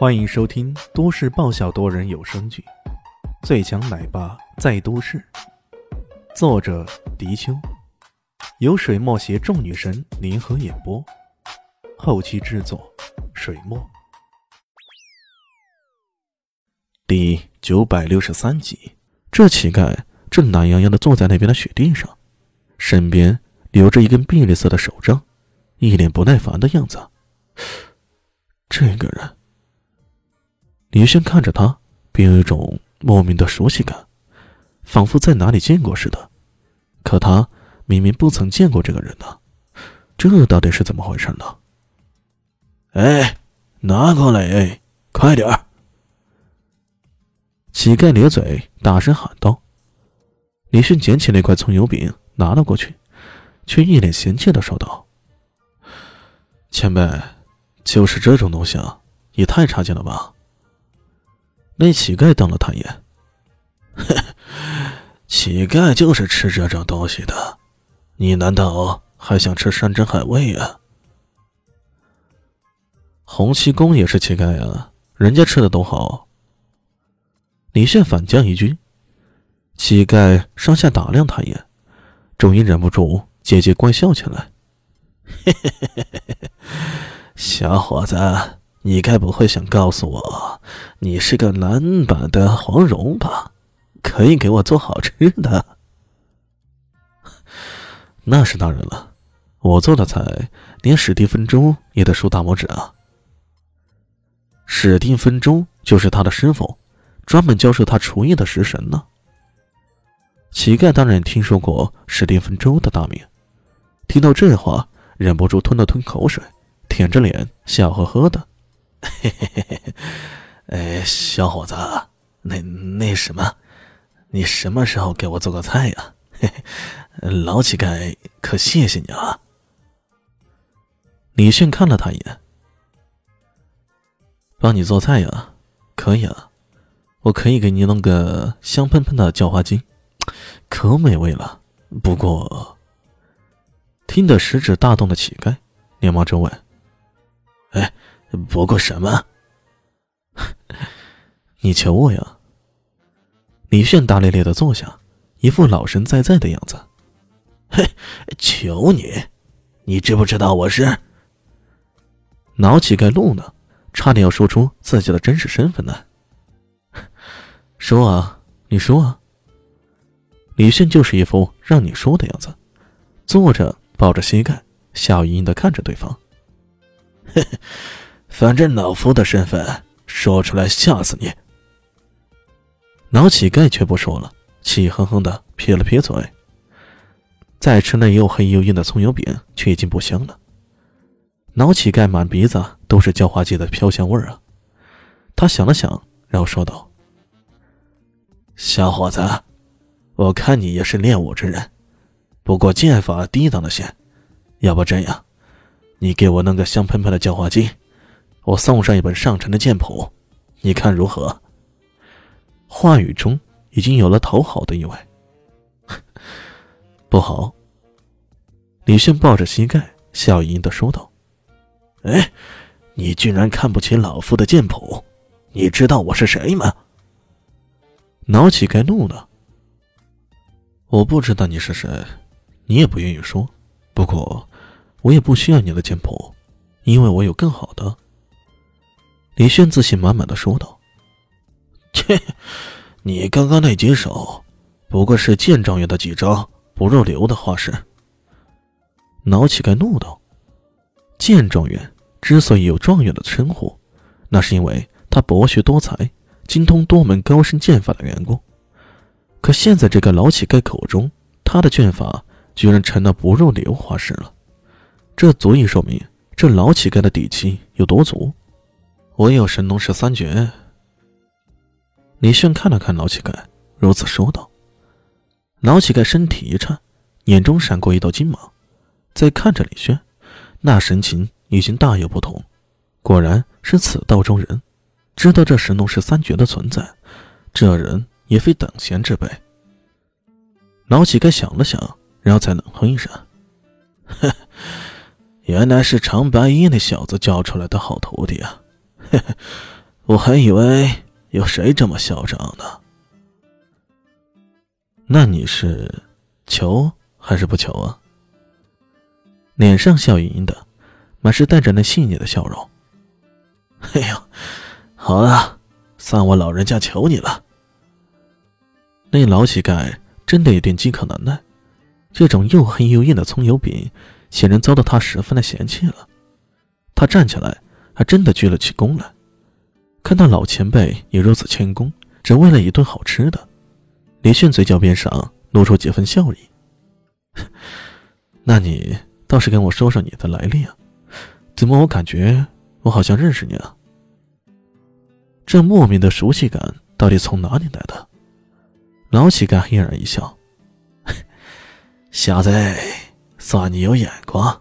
欢迎收听都市爆笑多人有声剧《最强奶爸在都市》，作者：迪秋，由水墨携众女神联合演播，后期制作：水墨。第九百六十三集，这乞丐正懒洋洋的坐在那边的雪地上，身边留着一根碧绿色的手杖，一脸不耐烦的样子。这个人。李轩看着他，便有一种莫名的熟悉感，仿佛在哪里见过似的。可他明明不曾见过这个人呢，这到底是怎么回事呢？哎，拿过来，哎，快点儿！乞丐咧嘴，大声喊道。李迅捡起那块葱油饼，拿了过去，却一脸嫌弃的说道：“前辈，就是这种东西啊，也太差劲了吧！”那乞丐瞪了他一眼，乞丐就是吃这种东西的，你难道还想吃山珍海味啊？洪七公也是乞丐啊，人家吃的多好。李炫反将一军，乞丐上下打量他一眼，终于忍不住姐姐怪笑起来：“嘿嘿嘿嘿嘿小伙子。”你该不会想告诉我，你是个男版的黄蓉吧？可以给我做好吃的？那是当然了，我做的菜，连史蒂芬周也得竖大拇指啊！史蒂芬周就是他的师傅，专门教授他厨艺的食神呢。乞丐当然听说过史蒂芬周的大名，听到这话，忍不住吞了吞口水，舔着脸笑呵呵的。嘿嘿嘿嘿，哎，小伙子，那那什么，你什么时候给我做个菜呀？嘿嘿，老乞丐可谢谢你了。李迅看了他一眼，帮你做菜呀？可以啊，我可以给你弄个香喷喷的叫花鸡，可美味了。不过，听得食指大动的乞丐连忙追问：“哎。”不过什么？你求我呀！李炫大咧咧的坐下，一副老神在在的样子。嘿，求你！你知不知道我是？老乞丐怒了，差点要说出自己的真实身份呢。说啊，你说啊！李炫就是一副让你说的样子，坐着抱着膝盖，笑盈盈的看着对方。嘿嘿。反正老夫的身份说出来吓死你！老乞丐却不说了，气哼哼的撇了撇嘴。再吃那又黑又硬的葱油饼，却已经不香了。老乞丐满鼻子都是叫花鸡的飘香味儿啊！他想了想，然后说道：“小伙子，我看你也是练武之人，不过剑法低档了些。要不这样，你给我弄个香喷喷的叫花鸡。”我送上一本上乘的剑谱，你看如何？话语中已经有了讨好的意味。不好！李炫抱着膝盖，笑盈盈的说道：“哎，你居然看不起老夫的剑谱？你知道我是谁吗？”老乞丐怒了：“我不知道你是谁，你也不愿意说。不过，我也不需要你的剑谱，因为我有更好的。”李炫自信满满的说道：“切，你刚刚那几手，不过是剑状元的几招不入流的花式。”老乞丐怒道：“剑状元之所以有状元的称呼，那是因为他博学多才，精通多门高深剑法的缘故。可现在这个老乞丐口中，他的剑法居然成了不入流花式了，这足以说明这老乞丐的底气有多足。”我有神农氏三绝。李炫看了看老乞丐，如此说道。老乞丐身体一颤，眼中闪过一道金芒，再看着李炫，那神情已经大有不同。果然是此道中人，知道这神农氏三绝的存在，这人也非等闲之辈。老乞丐想了想，然后才冷哼一声：“ 呵，原来是长白衣那小子教出来的好徒弟啊！” 我还以为有谁这么嚣张呢。那你是求还是不求啊？脸上笑盈盈的，满是带着那细腻的笑容。哎呦，好了，算我老人家求你了。那老乞丐真的有点饥渴难耐，这种又黑又硬的葱油饼，显然遭到他十分的嫌弃了。他站起来，还真的鞠了起躬来。看到老前辈也如此谦恭，只为了一顿好吃的，李迅嘴角边上露出几分笑意。那你倒是跟我说说你的来历啊？怎么我感觉我好像认识你啊？这莫名的熟悉感到底从哪里来的？老乞丐嘿然一笑：“小子，算你有眼光。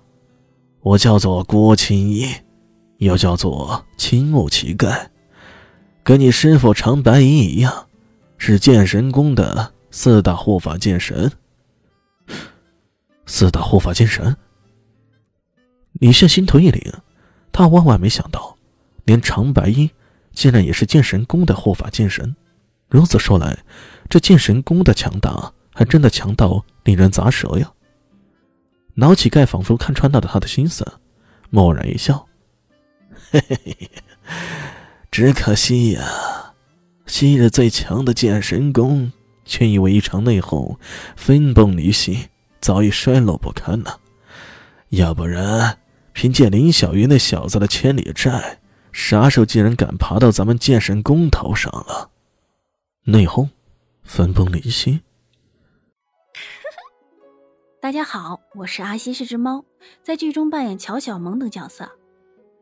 我叫做郭青衣，又叫做青木乞丐，跟你师傅长白银一样，是剑神宫的四大护法剑神。四大护法剑神。”李炫心头一凛，他万万没想到，连长白衣竟然也是剑神宫的护法剑神。如此说来，这剑神宫的强大，还真的强到令人咂舌呀！老乞丐仿佛看穿了他的心思，默然一笑：“嘿嘿嘿，只可惜呀，昔日最强的剑神宫，却因为一场内讧，分崩离析，早已衰落不堪了。要不然，凭借林小鱼那小子的千里债，啥时候竟然敢爬到咱们剑神宫头上了？内讧？”分崩离析。大家好，我是阿西，是只猫，在剧中扮演乔小萌等角色。